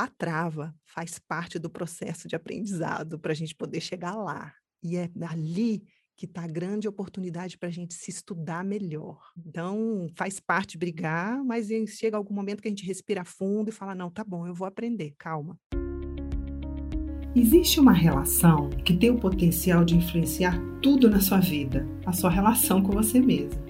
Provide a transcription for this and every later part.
A trava faz parte do processo de aprendizado para a gente poder chegar lá. E é ali que está a grande oportunidade para a gente se estudar melhor. Então, faz parte brigar, mas chega algum momento que a gente respira fundo e fala: não, tá bom, eu vou aprender, calma. Existe uma relação que tem o potencial de influenciar tudo na sua vida, a sua relação com você mesmo.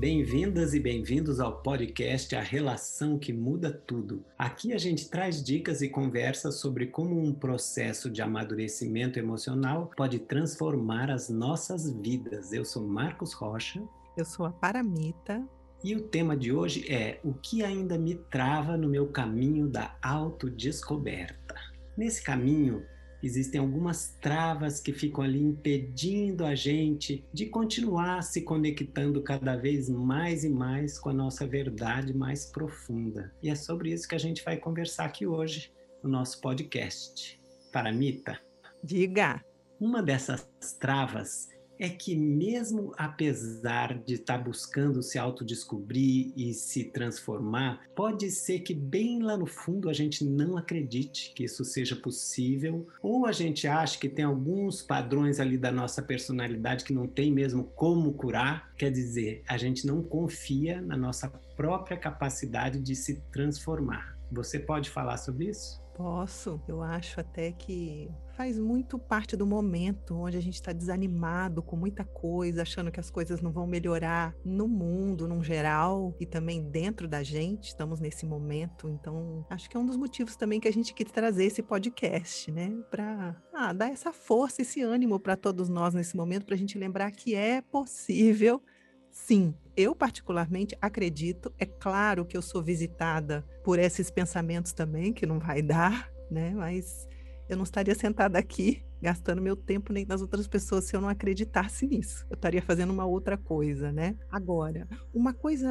Bem-vindas e bem-vindos ao podcast A Relação que Muda Tudo. Aqui a gente traz dicas e conversas sobre como um processo de amadurecimento emocional pode transformar as nossas vidas. Eu sou Marcos Rocha. Eu sou a Paramita. E o tema de hoje é o que ainda me trava no meu caminho da autodescoberta. Nesse caminho, existem algumas travas que ficam ali impedindo a gente de continuar se conectando cada vez mais e mais com a nossa verdade mais profunda. E é sobre isso que a gente vai conversar aqui hoje no nosso podcast. Paramita. Diga. Uma dessas travas é que mesmo apesar de estar tá buscando se autodescobrir e se transformar, pode ser que bem lá no fundo a gente não acredite que isso seja possível, ou a gente acha que tem alguns padrões ali da nossa personalidade que não tem mesmo como curar, quer dizer, a gente não confia na nossa própria capacidade de se transformar. Você pode falar sobre isso? Posso. Eu acho até que faz muito parte do momento onde a gente está desanimado com muita coisa, achando que as coisas não vão melhorar no mundo, num geral, e também dentro da gente. Estamos nesse momento. Então, acho que é um dos motivos também que a gente quis trazer esse podcast, né? Para ah, dar essa força, esse ânimo para todos nós nesse momento, para a gente lembrar que é possível Sim, eu particularmente acredito, é claro que eu sou visitada por esses pensamentos também, que não vai dar, né? Mas eu não estaria sentada aqui gastando meu tempo nem das outras pessoas se eu não acreditasse nisso. Eu estaria fazendo uma outra coisa, né? Agora, uma coisa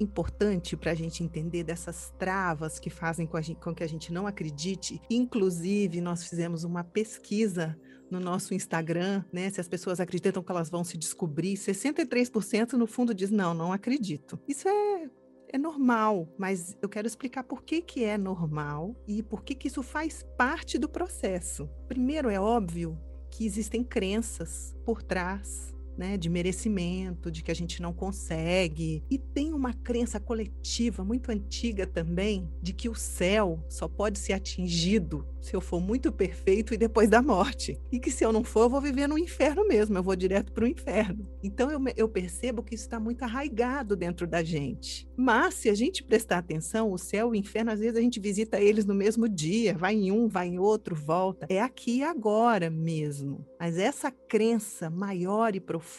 importante para a gente entender dessas travas que fazem com, gente, com que a gente não acredite, inclusive nós fizemos uma pesquisa no nosso Instagram, né? Se as pessoas acreditam que elas vão se descobrir, 63% no fundo diz não, não acredito. Isso é é normal, mas eu quero explicar por que, que é normal e por que, que isso faz parte do processo. Primeiro, é óbvio que existem crenças por trás né, de merecimento, de que a gente não consegue. E tem uma crença coletiva muito antiga também de que o céu só pode ser atingido se eu for muito perfeito e depois da morte. E que se eu não for, eu vou viver no inferno mesmo, eu vou direto para o inferno. Então eu, eu percebo que isso está muito arraigado dentro da gente. Mas se a gente prestar atenção, o céu e o inferno, às vezes a gente visita eles no mesmo dia, vai em um, vai em outro, volta. É aqui e agora mesmo. Mas essa crença maior e profunda,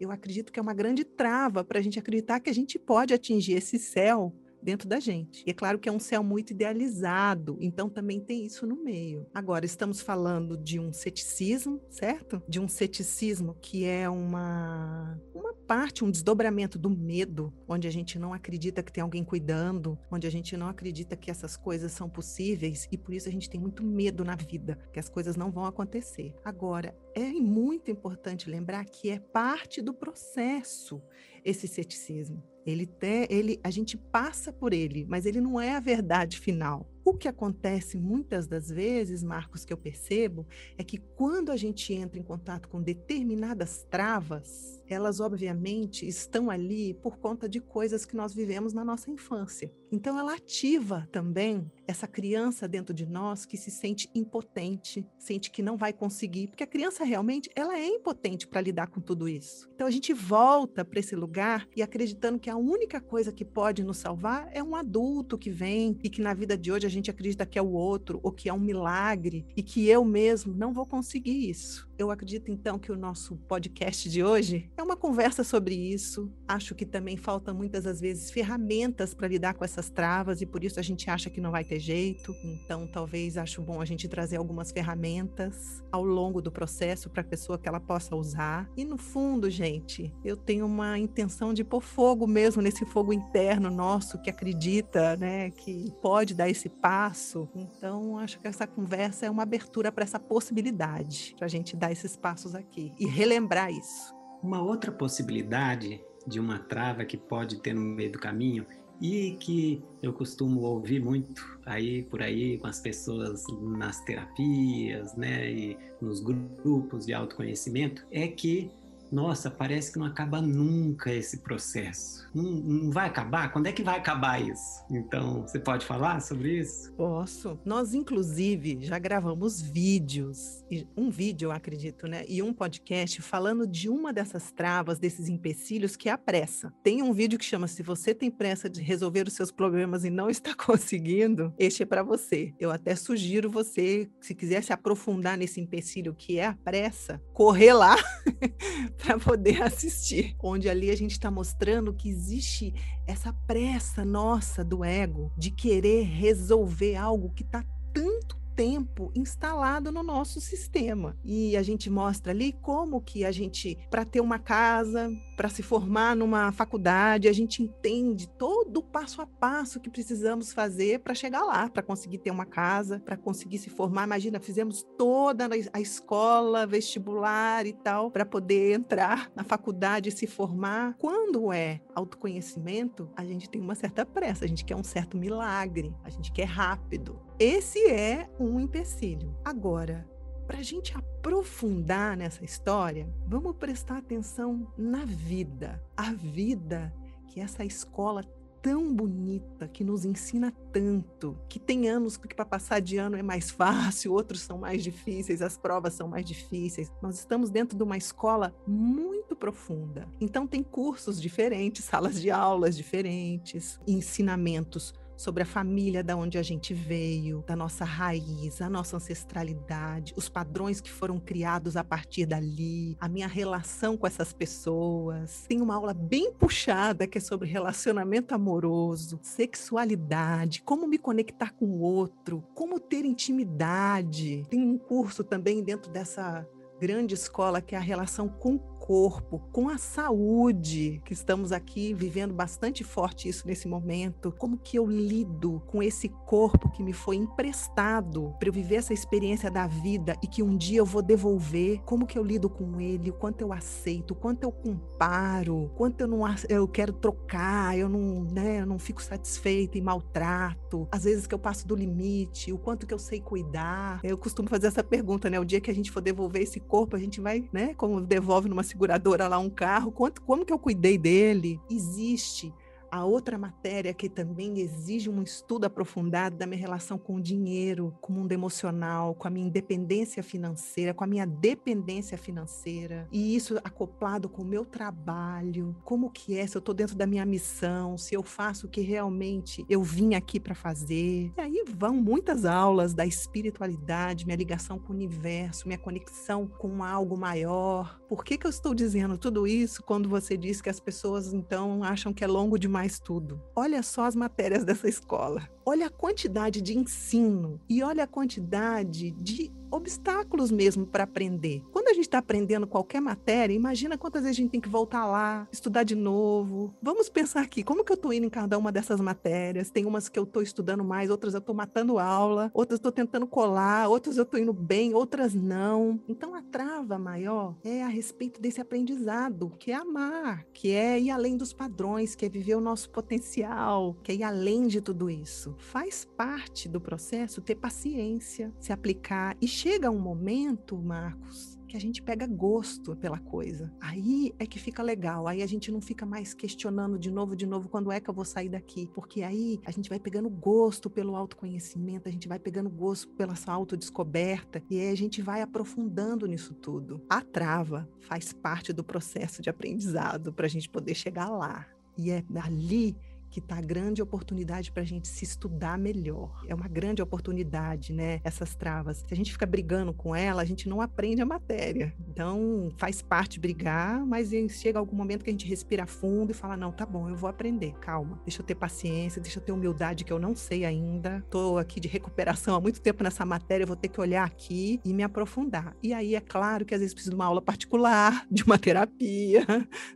eu acredito que é uma grande trava para a gente acreditar que a gente pode atingir esse céu dentro da gente. E é claro que é um céu muito idealizado, então também tem isso no meio. Agora, estamos falando de um ceticismo, certo? De um ceticismo que é uma, uma parte, um desdobramento do medo, onde a gente não acredita que tem alguém cuidando, onde a gente não acredita que essas coisas são possíveis e por isso a gente tem muito medo na vida, que as coisas não vão acontecer. Agora, é muito importante lembrar que é parte do processo esse ceticismo. Ele, te, ele, a gente passa por ele, mas ele não é a verdade final. O que acontece muitas das vezes, Marcos, que eu percebo, é que quando a gente entra em contato com determinadas travas, elas obviamente estão ali por conta de coisas que nós vivemos na nossa infância. Então ela ativa também essa criança dentro de nós que se sente impotente, sente que não vai conseguir, porque a criança realmente ela é impotente para lidar com tudo isso. Então a gente volta para esse lugar e acreditando que a única coisa que pode nos salvar é um adulto que vem e que na vida de hoje a gente acredita que é o outro ou que é um milagre e que eu mesmo não vou conseguir isso. Eu acredito então que o nosso podcast de hoje é uma conversa sobre isso. Acho que também faltam muitas das vezes ferramentas para lidar com essas travas e por isso a gente acha que não vai ter jeito. Então, talvez acho bom a gente trazer algumas ferramentas ao longo do processo para a pessoa que ela possa usar. E no fundo, gente, eu tenho uma intenção de pôr fogo mesmo nesse fogo interno nosso que acredita, né, que pode dar esse passo. Então, acho que essa conversa é uma abertura para essa possibilidade, para a gente dar esses passos aqui e relembrar isso. Uma outra possibilidade de uma trava que pode ter no meio do caminho e que eu costumo ouvir muito aí por aí com as pessoas nas terapias, né, e nos grupos de autoconhecimento, é que nossa, parece que não acaba nunca esse processo. Não, não, vai acabar? Quando é que vai acabar isso? Então, você pode falar sobre isso? Posso. Nós, inclusive, já gravamos vídeos, um vídeo, eu acredito, né? E um podcast falando de uma dessas travas, desses empecilhos, que é a pressa. Tem um vídeo que chama Se você tem pressa de resolver os seus problemas e não está conseguindo, este é para você. Eu até sugiro você, se quiser se aprofundar nesse empecilho que é a pressa, correr lá para poder assistir. Onde ali a gente está mostrando que existe essa pressa nossa do ego de querer resolver algo que está tanto tempo instalado no nosso sistema. E a gente mostra ali como que a gente, para ter uma casa, para se formar numa faculdade, a gente entende todo o passo a passo que precisamos fazer para chegar lá, para conseguir ter uma casa, para conseguir se formar. Imagina, fizemos toda a escola, vestibular e tal, para poder entrar na faculdade e se formar. Quando é autoconhecimento, a gente tem uma certa pressa, a gente quer um certo milagre, a gente quer rápido. Esse é um empecilho. Agora, para a gente aprofundar nessa história, vamos prestar atenção na vida. A vida que essa escola tão bonita, que nos ensina tanto, que tem anos que para passar de ano é mais fácil, outros são mais difíceis, as provas são mais difíceis. Nós estamos dentro de uma escola muito profunda. Então tem cursos diferentes, salas de aulas diferentes, ensinamentos sobre a família da onde a gente veio, da nossa raiz, a nossa ancestralidade, os padrões que foram criados a partir dali, a minha relação com essas pessoas. Tem uma aula bem puxada que é sobre relacionamento amoroso, sexualidade, como me conectar com o outro, como ter intimidade. Tem um curso também dentro dessa grande escola que é a relação com corpo, com a saúde, que estamos aqui vivendo bastante forte isso nesse momento. Como que eu lido com esse corpo que me foi emprestado para eu viver essa experiência da vida e que um dia eu vou devolver? Como que eu lido com ele? O quanto eu aceito? O quanto eu comparo? Quanto eu não eu quero trocar? Eu não, né, eu não fico satisfeita e maltrato. Às vezes que eu passo do limite, o quanto que eu sei cuidar. Eu costumo fazer essa pergunta, né? O dia que a gente for devolver esse corpo, a gente vai, né, como devolve numa seguradora lá um carro, quanto, como que eu cuidei dele? Existe a outra matéria que também exige um estudo aprofundado da minha relação com o dinheiro, com o mundo emocional, com a minha independência financeira, com a minha dependência financeira, e isso acoplado com o meu trabalho, como que é, se eu estou dentro da minha missão, se eu faço o que realmente eu vim aqui para fazer. E aí vão muitas aulas da espiritualidade, minha ligação com o universo, minha conexão com algo maior. Por que, que eu estou dizendo tudo isso quando você diz que as pessoas então acham que é longo demais mais tudo. Olha só as matérias dessa escola. Olha a quantidade de ensino e olha a quantidade de obstáculos mesmo para aprender. Quando a gente está aprendendo qualquer matéria, imagina quantas vezes a gente tem que voltar lá, estudar de novo. Vamos pensar aqui, como que eu estou indo em cada uma dessas matérias? Tem umas que eu estou estudando mais, outras eu estou matando aula, outras estou tentando colar, outras eu estou indo bem, outras não. Então a trava maior é a respeito desse aprendizado, que é amar, que é ir além dos padrões, que é viver o nosso potencial, que é ir além de tudo isso. Faz parte do processo ter paciência, se aplicar e chega um momento, Marcos, que a gente pega gosto pela coisa. Aí é que fica legal. Aí a gente não fica mais questionando de novo, de novo, quando é que eu vou sair daqui? Porque aí a gente vai pegando gosto pelo autoconhecimento, a gente vai pegando gosto pela sua autodescoberta e aí a gente vai aprofundando nisso tudo. A trava faz parte do processo de aprendizado para a gente poder chegar lá. E é ali que está grande oportunidade para a gente se estudar melhor. É uma grande oportunidade, né? Essas travas. Se a gente fica brigando com ela, a gente não aprende a matéria. Então, faz parte brigar, mas chega algum momento que a gente respira fundo e fala: não, tá bom, eu vou aprender, calma. Deixa eu ter paciência, deixa eu ter humildade, que eu não sei ainda. Estou aqui de recuperação há muito tempo nessa matéria, eu vou ter que olhar aqui e me aprofundar. E aí, é claro que às vezes precisa de uma aula particular, de uma terapia,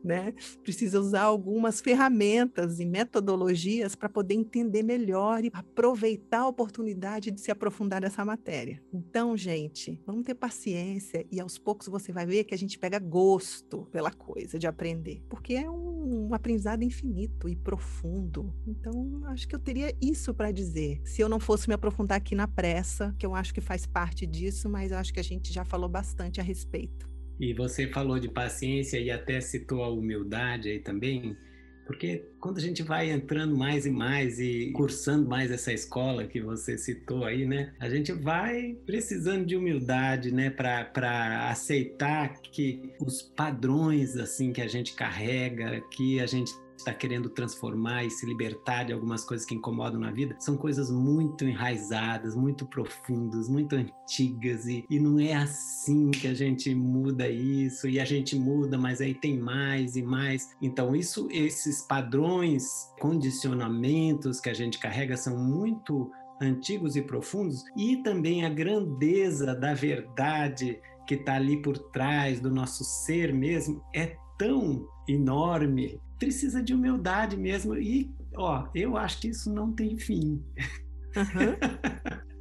né? Precisa usar algumas ferramentas e metodologias para poder entender melhor e aproveitar a oportunidade de se aprofundar nessa matéria. Então, gente, vamos ter paciência e aos poucos você vai ver que a gente pega gosto pela coisa de aprender, porque é um, aprendizado infinito e profundo. Então, acho que eu teria isso para dizer. Se eu não fosse me aprofundar aqui na pressa, que eu acho que faz parte disso, mas eu acho que a gente já falou bastante a respeito. E você falou de paciência e até citou a humildade aí também. Porque quando a gente vai entrando mais e mais e cursando mais essa escola que você citou aí, né? A gente vai precisando de humildade, né? Para aceitar que os padrões, assim, que a gente carrega, que a gente está querendo transformar e se libertar de algumas coisas que incomodam na vida, são coisas muito enraizadas, muito profundas, muito antigas e, e não é assim que a gente muda isso e a gente muda, mas aí tem mais e mais. Então isso, esses padrões, condicionamentos que a gente carrega são muito antigos e profundos e também a grandeza da verdade que está ali por trás do nosso ser mesmo é tão enorme precisa de humildade mesmo. E, ó, eu acho que isso não tem fim. Uhum.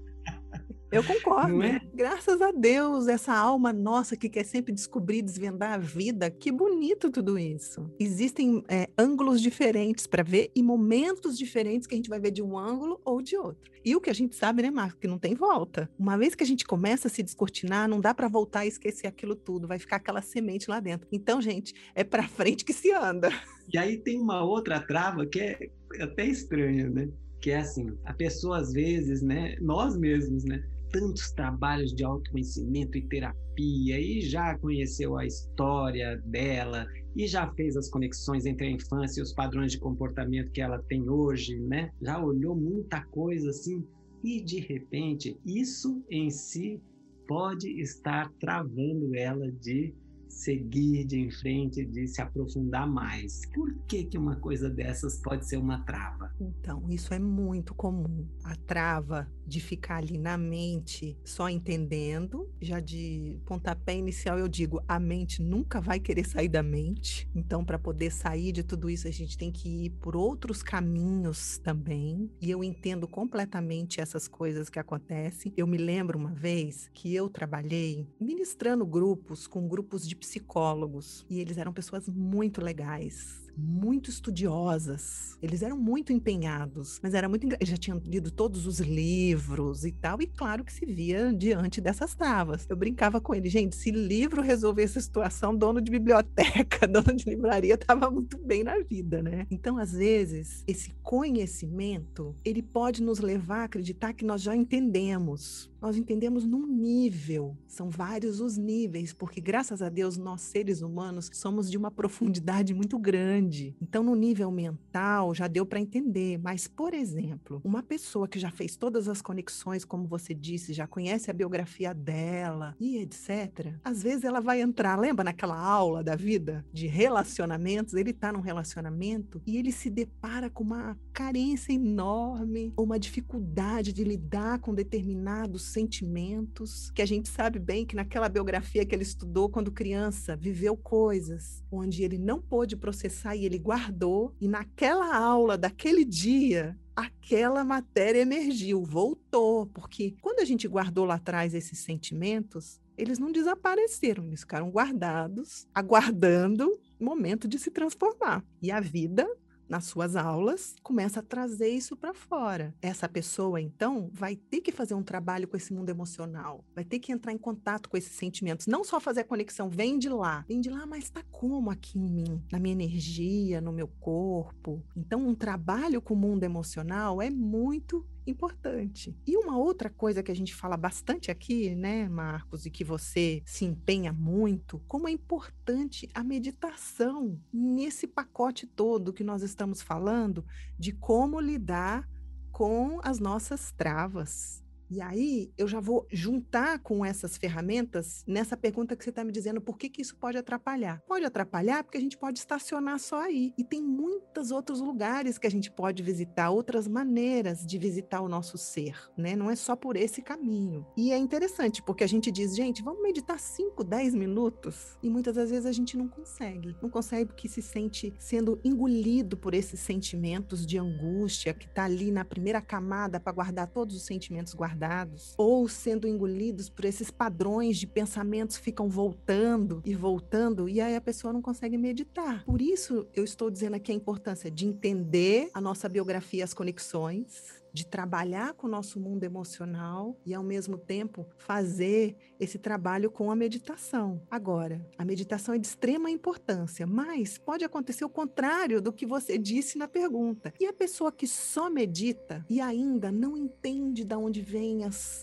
Eu concordo. É? Graças a Deus, essa alma nossa que quer sempre descobrir, desvendar a vida, que bonito tudo isso. Existem é, ângulos diferentes para ver e momentos diferentes que a gente vai ver de um ângulo ou de outro. E o que a gente sabe, né, Marco, que não tem volta. Uma vez que a gente começa a se descortinar, não dá para voltar e esquecer aquilo tudo, vai ficar aquela semente lá dentro. Então, gente, é para frente que se anda. E aí tem uma outra trava que é até estranha, né? Que é assim, a pessoa às vezes, né, nós mesmos, né, tantos trabalhos de autoconhecimento e terapia e já conheceu a história dela e já fez as conexões entre a infância e os padrões de comportamento que ela tem hoje, né? Já olhou muita coisa assim e de repente isso em si pode estar travando ela de seguir de em frente, de se aprofundar mais. Por que, que uma coisa dessas pode ser uma trava? Então, isso é muito comum. A trava de ficar ali na mente só entendendo, já de pontapé inicial eu digo, a mente nunca vai querer sair da mente. Então, para poder sair de tudo isso, a gente tem que ir por outros caminhos também. E eu entendo completamente essas coisas que acontecem. Eu me lembro uma vez que eu trabalhei ministrando grupos com grupos de psicólogos e eles eram pessoas muito legais, muito estudiosas. Eles eram muito empenhados, mas era muito eles já tinham lido todos os livros e tal, e claro que se via diante dessas travas. Eu brincava com ele, gente, se livro resolvesse a situação, dono de biblioteca, dono de livraria estava muito bem na vida, né? Então, às vezes, esse conhecimento, ele pode nos levar a acreditar que nós já entendemos. Nós entendemos num nível, são vários os níveis, porque graças a Deus nós seres humanos somos de uma profundidade muito grande grande. Então, no nível mental, já deu para entender. Mas, por exemplo, uma pessoa que já fez todas as conexões, como você disse, já conhece a biografia dela e etc., às vezes ela vai entrar, lembra naquela aula da vida de relacionamentos? Ele está num relacionamento e ele se depara com uma carência enorme, uma dificuldade de lidar com determinados sentimentos, que a gente sabe bem que naquela biografia que ele estudou quando criança, viveu coisas onde ele não pôde processar e ele guardou, e naquela aula daquele dia, aquela matéria emergiu, voltou, porque quando a gente guardou lá atrás esses sentimentos, eles não desapareceram, eles ficaram guardados, aguardando o momento de se transformar. E a vida nas suas aulas, começa a trazer isso para fora. Essa pessoa, então, vai ter que fazer um trabalho com esse mundo emocional, vai ter que entrar em contato com esses sentimentos, não só fazer a conexão, vem de lá, vem de lá, mas está como aqui em mim, na minha energia, no meu corpo. Então, um trabalho com o mundo emocional é muito importante. E uma outra coisa que a gente fala bastante aqui, né, Marcos, e que você se empenha muito, como é importante a meditação nesse pacote todo que nós estamos falando de como lidar com as nossas travas. E aí eu já vou juntar com essas ferramentas nessa pergunta que você está me dizendo, por que, que isso pode atrapalhar? Pode atrapalhar porque a gente pode estacionar só aí. E tem muitos outros lugares que a gente pode visitar, outras maneiras de visitar o nosso ser, né? Não é só por esse caminho. E é interessante porque a gente diz, gente, vamos meditar 5, 10 minutos. E muitas das vezes a gente não consegue. Não consegue porque se sente sendo engolido por esses sentimentos de angústia que está ali na primeira camada para guardar todos os sentimentos guardados guardados ou sendo engolidos por esses padrões de pensamentos ficam voltando e voltando e aí a pessoa não consegue meditar. Por isso eu estou dizendo aqui a importância de entender a nossa biografia, as conexões, de trabalhar com o nosso mundo emocional e, ao mesmo tempo, fazer esse trabalho com a meditação. Agora, a meditação é de extrema importância, mas pode acontecer o contrário do que você disse na pergunta. E a pessoa que só medita e ainda não entende de onde vêm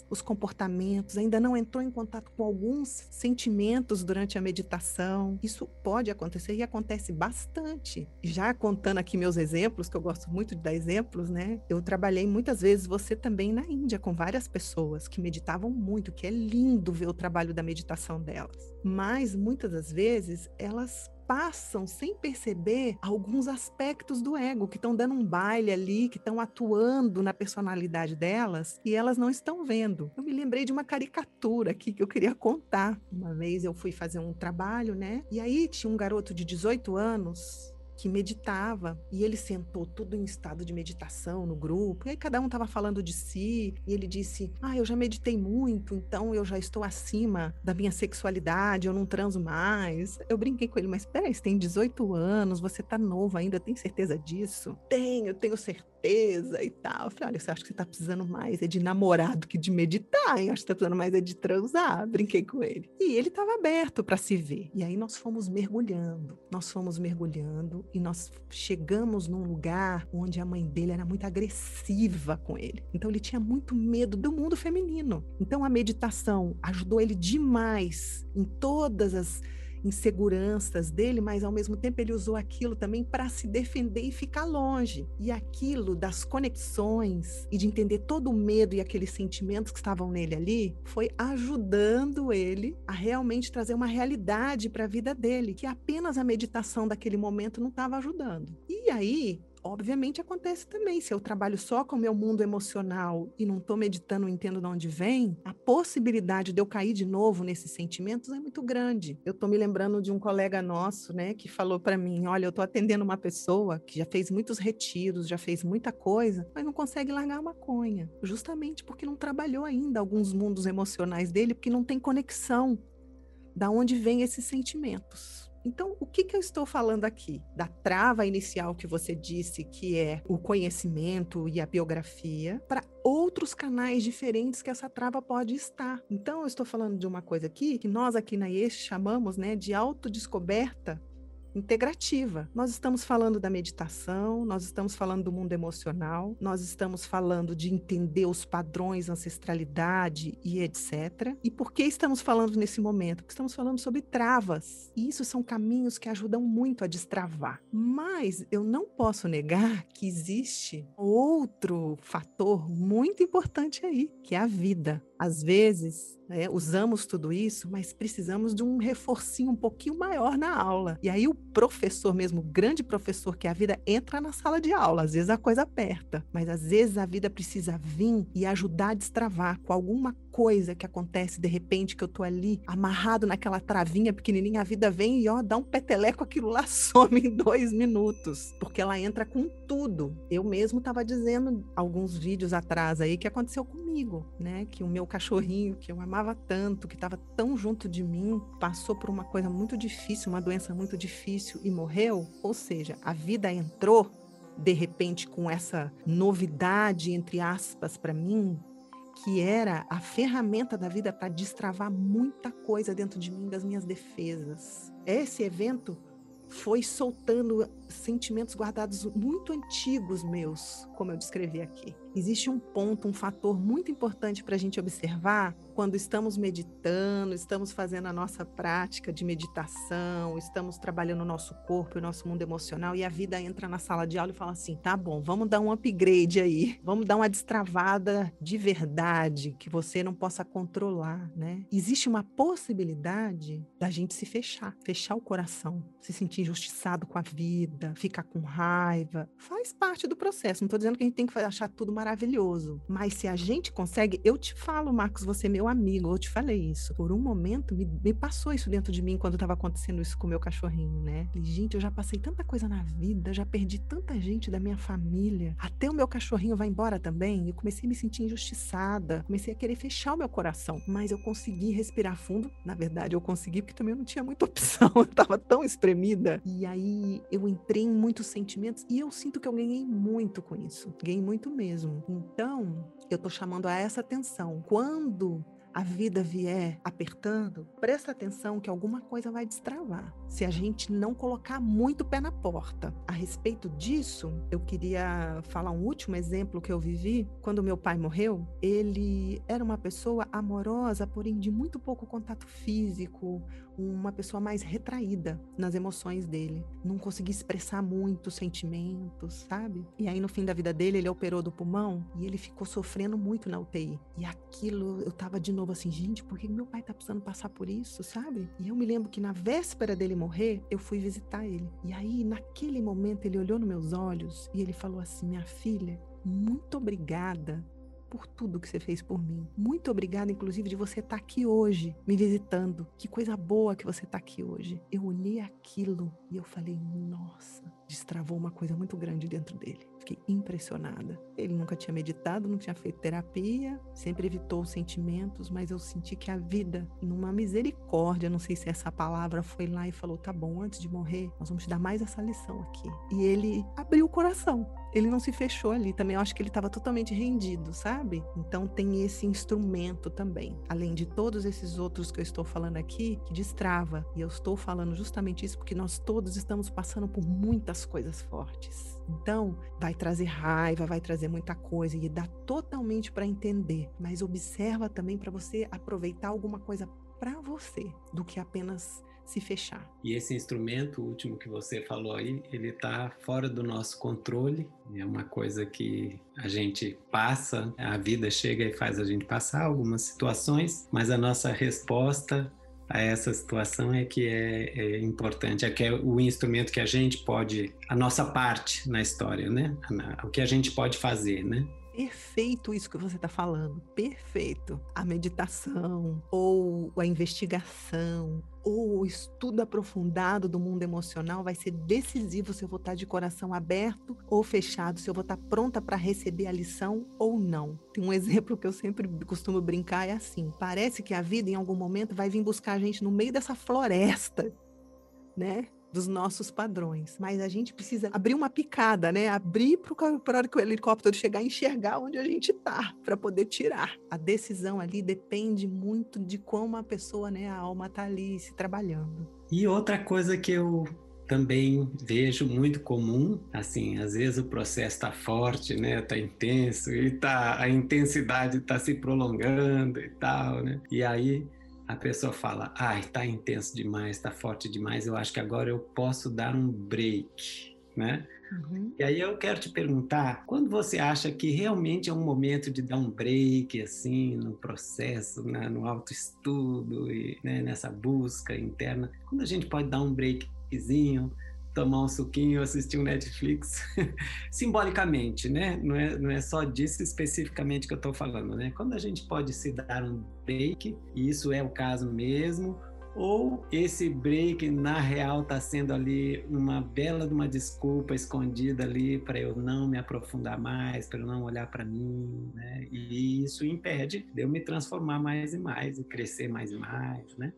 os comportamentos, ainda não entrou em contato com alguns sentimentos durante a meditação, isso pode acontecer e acontece bastante. Já contando aqui meus exemplos, que eu gosto muito de dar exemplos, né? Eu trabalhei muitas vezes você também na Índia com várias pessoas que meditavam muito, que é lindo ver o trabalho da meditação delas. Mas muitas das vezes elas passam sem perceber alguns aspectos do ego que estão dando um baile ali, que estão atuando na personalidade delas e elas não estão vendo. Eu me lembrei de uma caricatura aqui que eu queria contar. Uma vez eu fui fazer um trabalho, né? E aí tinha um garoto de 18 anos que meditava e ele sentou tudo em estado de meditação no grupo. E aí cada um estava falando de si e ele disse: "Ah, eu já meditei muito, então eu já estou acima da minha sexualidade, eu não transo mais". Eu brinquei com ele: "Mas espera aí, você tem 18 anos, você tá novo ainda, tem certeza disso?". "Tenho, tenho certeza" certeza e tal. Eu falei, olha, você acha que você tá precisando mais é de namorado que de meditar, hein? Acho que tá precisando mais é de transar. Brinquei com ele. E ele estava aberto para se ver. E aí nós fomos mergulhando. Nós fomos mergulhando e nós chegamos num lugar onde a mãe dele era muito agressiva com ele. Então ele tinha muito medo do mundo feminino. Então a meditação ajudou ele demais em todas as inseguranças dele, mas ao mesmo tempo ele usou aquilo também para se defender e ficar longe. E aquilo das conexões e de entender todo o medo e aqueles sentimentos que estavam nele ali foi ajudando ele a realmente trazer uma realidade para a vida dele, que apenas a meditação daquele momento não estava ajudando. E aí, obviamente acontece também. Se eu trabalho só com o meu mundo emocional e não estou meditando, não entendo de onde vem, a possibilidade de eu cair de novo nesses sentimentos é muito grande. Eu estou me lembrando de um colega nosso, né, que falou para mim: olha, eu estou atendendo uma pessoa que já fez muitos retiros, já fez muita coisa, mas não consegue largar a maconha, justamente porque não trabalhou ainda alguns mundos emocionais dele, porque não tem conexão da onde vem esses sentimentos. Então, o que, que eu estou falando aqui? Da trava inicial que você disse, que é o conhecimento e a biografia, para outros canais diferentes que essa trava pode estar. Então, eu estou falando de uma coisa aqui que nós aqui na IES chamamos né, de autodescoberta integrativa. Nós estamos falando da meditação, nós estamos falando do mundo emocional, nós estamos falando de entender os padrões, ancestralidade e etc. E por que estamos falando nesse momento? Porque estamos falando sobre travas. E isso são caminhos que ajudam muito a destravar. Mas eu não posso negar que existe outro fator muito importante aí, que é a vida. Às vezes, né, usamos tudo isso, mas precisamos de um reforcinho um pouquinho maior na aula. E aí o professor mesmo, grande professor que a vida, entra na sala de aula. Às vezes a coisa aperta, mas às vezes a vida precisa vir e ajudar a destravar com alguma coisa que acontece de repente, que eu tô ali amarrado naquela travinha pequenininha, a vida vem e ó, dá um peteleco, aquilo lá some em dois minutos, porque ela entra com tudo. Eu mesmo estava dizendo alguns vídeos atrás aí que aconteceu comigo, né? Que o meu cachorrinho, que eu amava tanto, que estava tão junto de mim, passou por uma coisa muito difícil, uma doença muito difícil e morreu. Ou seja, a vida entrou de repente com essa novidade entre aspas para mim que era a ferramenta da vida para destravar muita coisa dentro de mim, das minhas defesas. Esse evento foi soltando sentimentos guardados muito antigos meus, como eu descrevi aqui. Existe um ponto, um fator muito importante para a gente observar quando estamos meditando, estamos fazendo a nossa prática de meditação, estamos trabalhando o nosso corpo, o nosso mundo emocional e a vida entra na sala de aula e fala assim: tá bom, vamos dar um upgrade aí, vamos dar uma destravada de verdade que você não possa controlar, né? Existe uma possibilidade da gente se fechar, fechar o coração, se sentir injustiçado com a vida, ficar com raiva. Faz parte do processo. Não estou dizendo que a gente tem que achar tudo maravilhoso, mas se a gente consegue, eu te falo, Marcos, você é meu amigo, eu te falei isso. Por um momento me, me passou isso dentro de mim quando estava acontecendo isso com o meu cachorrinho, né? E, gente, eu já passei tanta coisa na vida, já perdi tanta gente da minha família. Até o meu cachorrinho vai embora também. Eu comecei a me sentir injustiçada, comecei a querer fechar o meu coração, mas eu consegui respirar fundo. Na verdade, eu consegui porque também eu não tinha muita opção, eu estava tão espremida. E aí eu entrei em muitos sentimentos e eu sinto que eu ganhei muito com isso. Ganhei muito mesmo. Então, eu tô chamando a essa atenção. Quando a vida vier apertando, presta atenção que alguma coisa vai destravar. Se a gente não colocar muito pé na porta. A respeito disso, eu queria falar um último exemplo que eu vivi. Quando meu pai morreu, ele era uma pessoa amorosa, porém de muito pouco contato físico, uma pessoa mais retraída nas emoções dele. Não conseguia expressar muito sentimentos, sabe? E aí no fim da vida dele, ele operou do pulmão e ele ficou sofrendo muito na UTI. E aquilo, eu tava de novo assim, gente, por que meu pai tá precisando passar por isso, sabe? E eu me lembro que na véspera dele morrer, eu fui visitar ele. E aí, naquele momento, ele olhou nos meus olhos e ele falou assim: Minha filha, muito obrigada por tudo que você fez por mim. Muito obrigada, inclusive, de você estar tá aqui hoje, me visitando. Que coisa boa que você está aqui hoje. Eu olhei aquilo e eu falei, nossa, destravou uma coisa muito grande dentro dele. Fiquei impressionada. Ele nunca tinha meditado, não tinha feito terapia, sempre evitou os sentimentos, mas eu senti que a vida, numa misericórdia, não sei se essa palavra foi lá e falou: tá bom, antes de morrer, nós vamos te dar mais essa lição aqui. E ele abriu o coração ele não se fechou ali. Também eu acho que ele estava totalmente rendido, sabe? Então tem esse instrumento também, além de todos esses outros que eu estou falando aqui, que destrava. E eu estou falando justamente isso porque nós todos estamos passando por muitas coisas fortes. Então, vai trazer raiva, vai trazer muita coisa e dá totalmente para entender, mas observa também para você aproveitar alguma coisa para você, do que apenas se fechar. E esse instrumento último que você falou aí, ele está fora do nosso controle. É uma coisa que a gente passa, a vida chega e faz a gente passar algumas situações, mas a nossa resposta a essa situação é que é, é, importante, é que é o instrumento que a gente pode, a nossa parte na história, né? O que a gente pode fazer, né? Perfeito isso que você está falando, perfeito. A meditação, ou a investigação, ou o estudo aprofundado do mundo emocional vai ser decisivo se eu vou estar de coração aberto ou fechado, se eu vou estar pronta para receber a lição ou não. Tem um exemplo que eu sempre costumo brincar, é assim: parece que a vida em algum momento vai vir buscar a gente no meio dessa floresta, né? Dos nossos padrões. Mas a gente precisa abrir uma picada, né? Abrir para o helicóptero chegar e enxergar onde a gente está, para poder tirar. A decisão ali depende muito de como a pessoa, né, a alma está ali se trabalhando. E outra coisa que eu também vejo muito comum, assim, às vezes o processo está forte, né, está intenso e tá a intensidade está se prolongando e tal, né? E aí a pessoa fala, ai, tá intenso demais, tá forte demais, eu acho que agora eu posso dar um break, né? Uhum. E aí eu quero te perguntar, quando você acha que realmente é um momento de dar um break, assim, no processo, né, no autoestudo e né, nessa busca interna, quando a gente pode dar um breakzinho, tomar um suquinho, assistir um Netflix, simbolicamente, né? Não é, não é só disso especificamente que eu estou falando, né? Quando a gente pode se dar um break, e isso é o caso mesmo, ou esse break na real está sendo ali uma bela de uma desculpa escondida ali para eu não me aprofundar mais, para eu não olhar para mim, né? E isso impede de eu me transformar mais e mais e crescer mais e mais, né?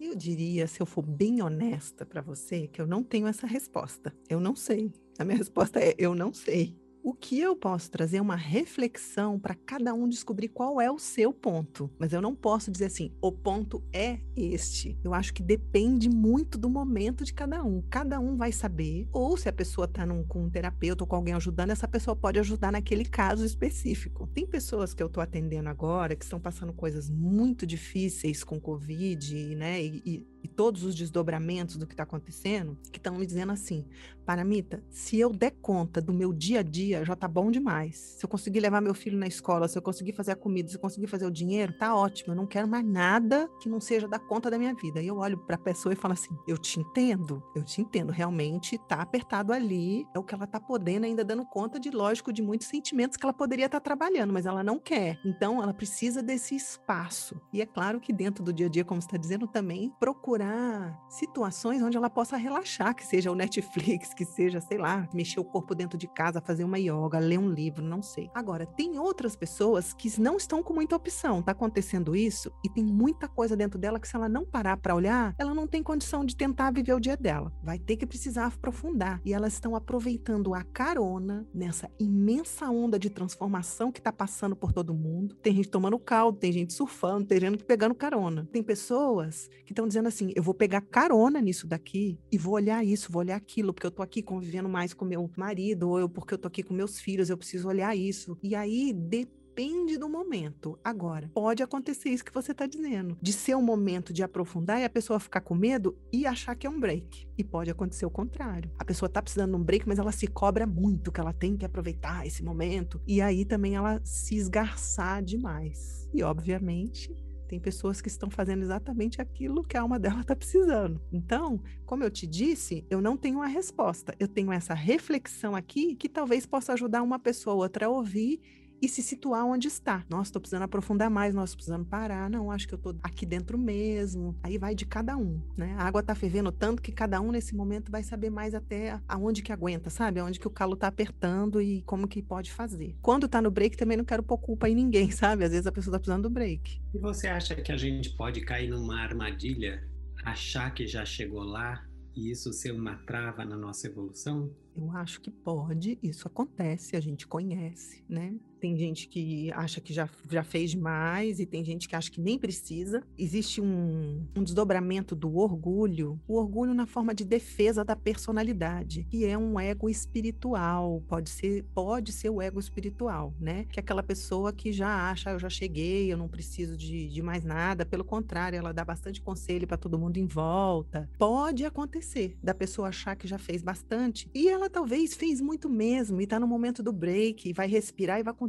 Eu diria, se eu for bem honesta para você, que eu não tenho essa resposta. Eu não sei. A minha resposta é: eu não sei. O que eu posso trazer é uma reflexão para cada um descobrir qual é o seu ponto. Mas eu não posso dizer assim, o ponto é este. Eu acho que depende muito do momento de cada um. Cada um vai saber, ou se a pessoa está com um terapeuta ou com alguém ajudando, essa pessoa pode ajudar naquele caso específico. Tem pessoas que eu estou atendendo agora que estão passando coisas muito difíceis com Covid, né? E, e, e todos os desdobramentos do que está acontecendo, que estão me dizendo assim: Paramita, se eu der conta do meu dia a dia, já tá bom demais. Se eu conseguir levar meu filho na escola, se eu conseguir fazer a comida, se eu conseguir fazer o dinheiro, tá ótimo. Eu não quero mais nada que não seja da conta da minha vida. E eu olho para a pessoa e falo assim: eu te entendo, eu te entendo. Realmente tá apertado ali, é o que ela tá podendo, ainda dando conta de, lógico, de muitos sentimentos que ela poderia estar tá trabalhando, mas ela não quer. Então, ela precisa desse espaço. E é claro que dentro do dia a dia, como está dizendo, também procurar situações onde ela possa relaxar, que seja o Netflix, que seja, sei lá, mexer o corpo dentro de casa, fazer uma yoga, ler um livro, não sei. Agora, tem outras pessoas que não estão com muita opção. Tá acontecendo isso e tem muita coisa dentro dela que se ela não parar para olhar, ela não tem condição de tentar viver o dia dela. Vai ter que precisar aprofundar. E elas estão aproveitando a carona nessa imensa onda de transformação que tá passando por todo mundo. Tem gente tomando caldo, tem gente surfando, tem gente pegando carona. Tem pessoas que estão dizendo assim: eu vou pegar carona nisso daqui e vou olhar isso, vou olhar aquilo, porque eu tô aqui convivendo mais com meu marido, ou eu porque eu tô aqui com meus filhos, eu preciso olhar isso. E aí depende do momento. Agora, pode acontecer isso que você está dizendo, de ser um momento de aprofundar e a pessoa ficar com medo e achar que é um break. E pode acontecer o contrário. A pessoa está precisando de um break, mas ela se cobra muito, que ela tem que aproveitar esse momento. E aí também ela se esgarçar demais. E, obviamente, tem pessoas que estão fazendo exatamente aquilo que a alma dela está precisando. Então, como eu te disse, eu não tenho uma resposta. Eu tenho essa reflexão aqui que talvez possa ajudar uma pessoa ou outra a ouvir e se situar onde está. Nossa, estou precisando aprofundar mais, nossa, precisando parar. Não, acho que eu estou aqui dentro mesmo. Aí vai de cada um, né? A água está fervendo tanto que cada um nesse momento vai saber mais até aonde que aguenta, sabe? Aonde que o calo está apertando e como que pode fazer. Quando está no break também não quero pôr culpa em ninguém, sabe? Às vezes a pessoa está precisando do break. E você acha que a gente pode cair numa armadilha, achar que já chegou lá e isso ser uma trava na nossa evolução? Eu acho que pode, isso acontece, a gente conhece, né? Tem gente que acha que já, já fez demais e tem gente que acha que nem precisa. Existe um, um desdobramento do orgulho, o orgulho na forma de defesa da personalidade, que é um ego espiritual, pode ser, pode ser o ego espiritual, né? Que é aquela pessoa que já acha, eu já cheguei, eu não preciso de, de mais nada, pelo contrário, ela dá bastante conselho para todo mundo em volta. Pode acontecer da pessoa achar que já fez bastante e ela talvez fez muito mesmo e está no momento do break, vai respirar e vai continuar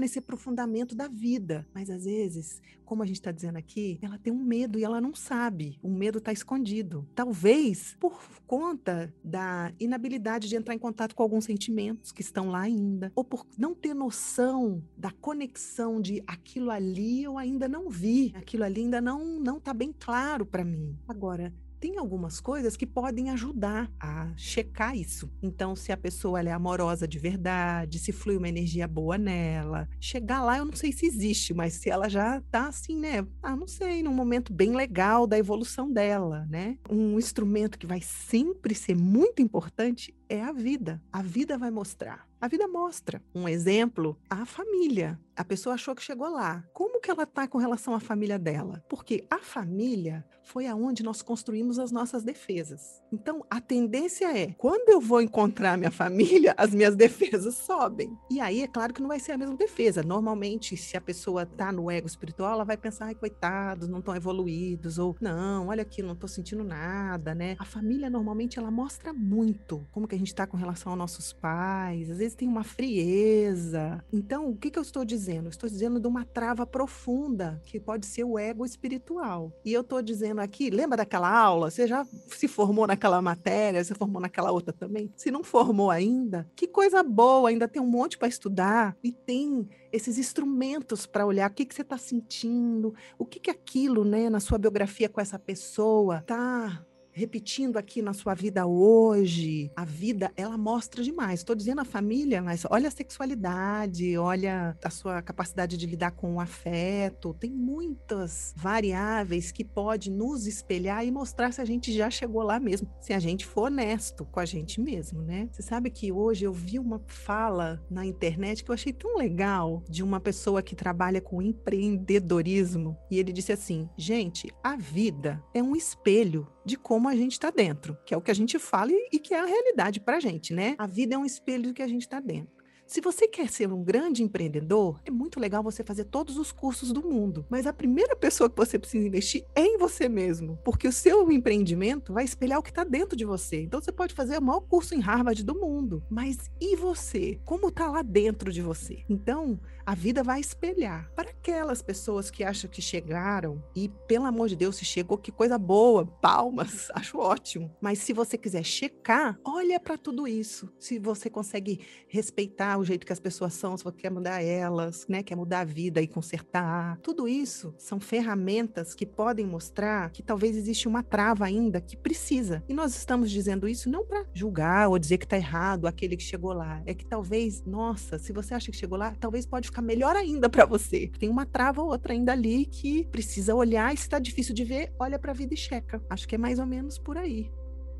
nesse aprofundamento da vida. Mas às vezes, como a gente está dizendo aqui, ela tem um medo e ela não sabe. O medo está escondido. Talvez por conta da inabilidade de entrar em contato com alguns sentimentos que estão lá ainda, ou por não ter noção da conexão de aquilo ali eu ainda não vi, aquilo ali ainda não não está bem claro para mim. Agora, tem algumas coisas que podem ajudar a checar isso. Então, se a pessoa é amorosa de verdade, se flui uma energia boa nela, chegar lá eu não sei se existe, mas se ela já tá assim, né? Ah, não sei, num momento bem legal da evolução dela, né? Um instrumento que vai sempre ser muito importante é a vida. A vida vai mostrar. A vida mostra. Um exemplo, a família. A pessoa achou que chegou lá. Como que ela está com relação à família dela? Porque a família foi aonde nós construímos as nossas defesas. Então, a tendência é, quando eu vou encontrar minha família, as minhas defesas sobem. E aí, é claro que não vai ser a mesma defesa. Normalmente, se a pessoa está no ego espiritual, ela vai pensar, ai, coitados, não estão evoluídos, ou não, olha aqui, não estou sentindo nada, né? A família, normalmente, ela mostra muito como que a gente está com relação aos nossos pais, às vezes tem uma frieza. Então, o que, que eu estou dizendo? Estou dizendo de uma trava profunda, que pode ser o ego espiritual. E eu estou dizendo aqui, lembra daquela aula? Você já se formou naquela matéria, você formou naquela outra também? Se não formou ainda, que coisa boa, ainda tem um monte para estudar e tem esses instrumentos para olhar o que, que você está sentindo, o que, que aquilo, né, na sua biografia com essa pessoa, tá repetindo aqui na sua vida hoje. A vida, ela mostra demais. Estou dizendo a família, mas olha a sexualidade, olha a sua capacidade de lidar com o afeto. Tem muitas variáveis que pode nos espelhar e mostrar se a gente já chegou lá mesmo, se a gente for honesto com a gente mesmo, né? Você sabe que hoje eu vi uma fala na internet que eu achei tão legal de uma pessoa que trabalha com empreendedorismo e ele disse assim: "Gente, a vida é um espelho de como a gente está dentro, que é o que a gente fala e, que é a realidade para a gente, né? A vida é um espelho do que a gente está dentro. Se você quer ser um grande empreendedor, é muito legal você fazer todos os cursos do mundo. Mas a primeira pessoa que você precisa investir é em você mesmo. Porque o seu empreendimento vai espelhar o que está dentro de você. Então você pode fazer o maior curso em Harvard do mundo. Mas e você? Como está lá dentro de você? Então, a vida vai espelhar. Para aquelas pessoas que acham que chegaram, e pelo amor de Deus, se chegou, que coisa boa, palmas, acho ótimo. Mas se você quiser checar, olha para tudo isso. Se você consegue respeitar o jeito que as pessoas são, se você quer mudar elas, né, quer mudar a vida e consertar. Tudo isso são ferramentas que podem mostrar que talvez existe uma trava ainda que precisa. E nós estamos dizendo isso não para julgar ou dizer que está errado aquele que chegou lá. É que talvez, nossa, se você acha que chegou lá, talvez pode ficar melhor ainda para você. Tem uma trava ou outra ainda ali que precisa olhar e se está difícil de ver, olha para vida e checa. Acho que é mais ou menos por aí.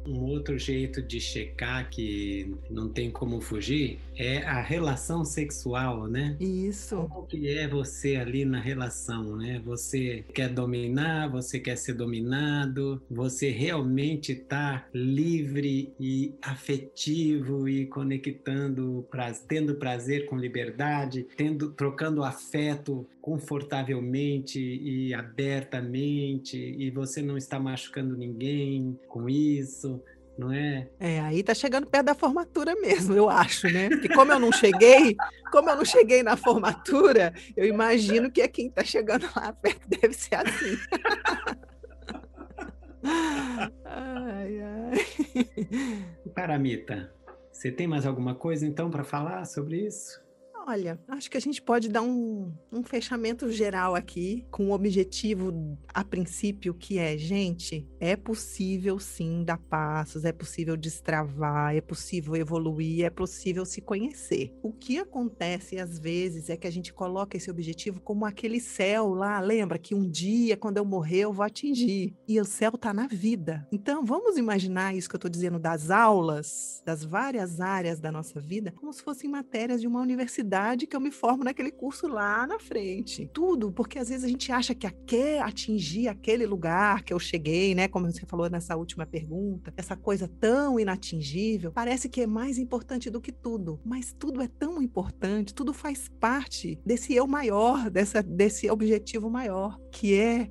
Um outro jeito de checar que não tem como fugir é a relação sexual, né? Isso. Como que é você ali na relação, né? Você quer dominar, você quer ser dominado, você realmente está livre e afetivo e conectando, tendo prazer com liberdade, tendo, trocando afeto confortavelmente e abertamente e você não está machucando ninguém com isso, não é? É, aí tá chegando perto da formatura mesmo, eu acho, né? Porque como eu não cheguei, como eu não cheguei na formatura, eu imagino que é quem tá chegando lá perto deve ser assim. ai, ai. Paramita, você tem mais alguma coisa então para falar sobre isso? Olha, acho que a gente pode dar um, um fechamento geral aqui, com o objetivo, a princípio, que é, gente, é possível sim dar passos, é possível destravar, é possível evoluir, é possível se conhecer. O que acontece às vezes é que a gente coloca esse objetivo como aquele céu lá, lembra que um dia, quando eu morrer, eu vou atingir. E o céu está na vida. Então, vamos imaginar isso que eu estou dizendo das aulas, das várias áreas da nossa vida, como se fossem matérias de uma universidade que eu me formo naquele curso lá na frente. Tudo, porque às vezes a gente acha que quer atingir aquele lugar que eu cheguei, né? Como você falou nessa última pergunta, essa coisa tão inatingível, parece que é mais importante do que tudo. Mas tudo é tão importante, tudo faz parte desse eu maior, dessa, desse objetivo maior, que é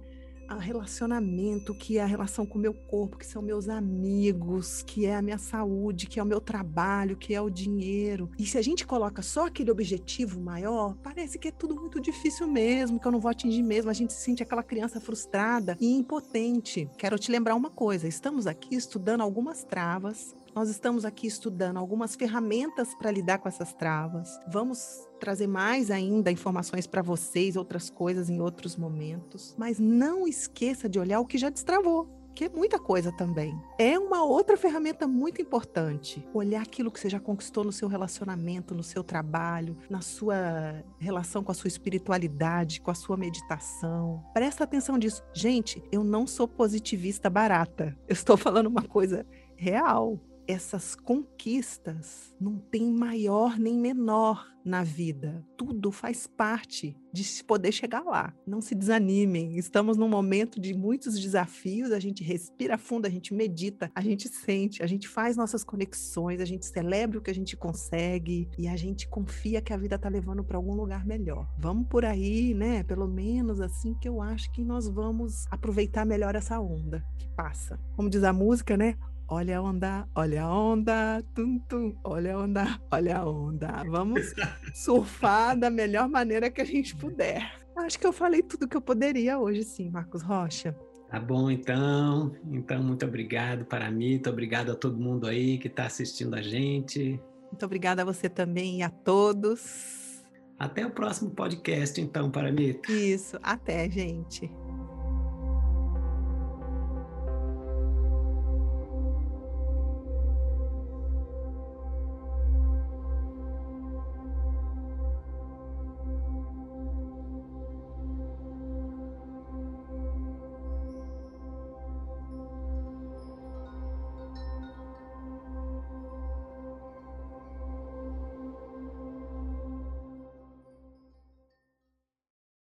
a relacionamento, que é a relação com o meu corpo, que são meus amigos, que é a minha saúde, que é o meu trabalho, que é o dinheiro. E se a gente coloca só aquele objetivo maior, parece que é tudo muito difícil mesmo, que eu não vou atingir mesmo. A gente se sente aquela criança frustrada e impotente. Quero te lembrar uma coisa: estamos aqui estudando algumas travas nós estamos aqui estudando algumas ferramentas para lidar com essas travas. Vamos trazer mais ainda informações para vocês, outras coisas em outros momentos. Mas não esqueça de olhar o que já destravou que é muita coisa também. É uma outra ferramenta muito importante. Olhar aquilo que você já conquistou no seu relacionamento, no seu trabalho, na sua relação com a sua espiritualidade, com a sua meditação. Presta atenção disso. Gente, eu não sou positivista barata. Eu estou falando uma coisa real essas conquistas não tem maior nem menor na vida. Tudo faz parte de se poder chegar lá. Não se desanimem. Estamos num momento de muitos desafios. A gente respira fundo, a gente medita, a gente sente, a gente faz nossas conexões, a gente celebra o que a gente consegue e a gente confia que a vida está levando para algum lugar melhor. Vamos por aí, né? Pelo menos assim que eu acho que nós vamos aproveitar melhor essa onda que passa. Como diz a música, né? Olha a onda, olha a onda, tum, tum, olha a onda, olha a onda. Vamos surfar da melhor maneira que a gente puder. Acho que eu falei tudo que eu poderia hoje, sim, Marcos Rocha. Tá bom, então. Então, muito obrigado para mim, muito obrigado a todo mundo aí que está assistindo a gente. Muito obrigada a você também e a todos. Até o próximo podcast, então, para mim. Isso, até, gente.